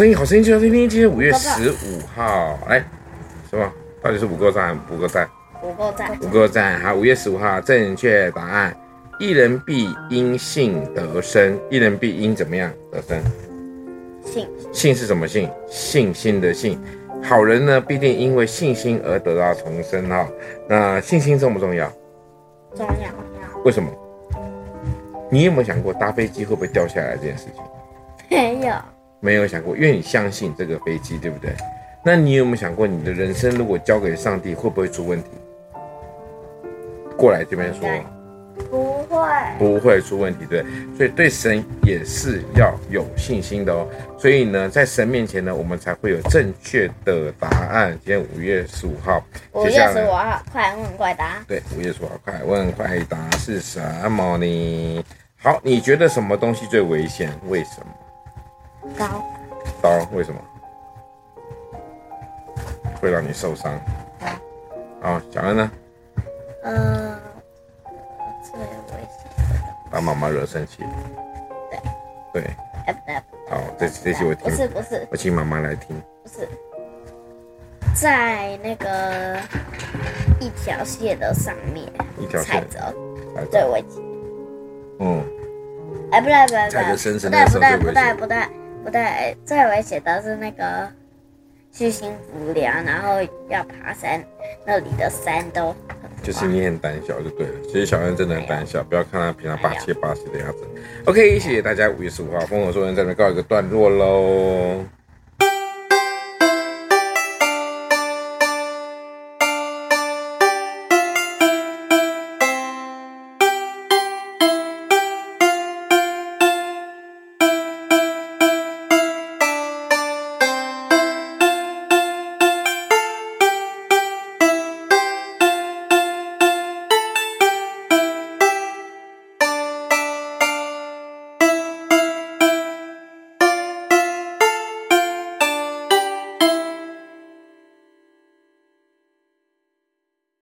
声音，好声音，就要听听。今天五月十五号，来，什么？到底是五个赞五个赞？五个赞，五个赞。好，五月十五号，正确答案：一人必因信得生。一人必因怎么样得生？信。信是什么信？信心的信。好人呢，必定因为信心而得到重生哈。那信心重不重要？重要。为什么？你有没有想过搭飞机会不会掉下来这件事情？没有。没有想过，因为你相信这个飞机，对不对？那你有没有想过，你的人生如果交给上帝，会不会出问题？过来这边说，不会，不会出问题，对。所以对神也是要有信心的哦。所以呢，在神面前呢，我们才会有正确的答案。今天五月十五号，五月十五号，快问快答。对，五月十五号，快问快答是什么呢？好，你觉得什么东西最危险？为什么？刀，刀为什么会让你受伤？哦，小恩呢？呃，最危险，把妈妈惹生气。对。对。好，这这期我听。不是不是。我请妈妈来听。不是，在那个一条线的上面，一条线踩着最危险。嗯。哎，不对不对不对，不对不对不对不对。不对，最危险的是那个居心不良，然后要爬山，那里的山都就是你很胆小就对了。其实小恩真的很胆小，不要看他平常霸气霸气的样子。OK，谢谢大家，五月十五号《疯狂说人》在这告一个段落喽。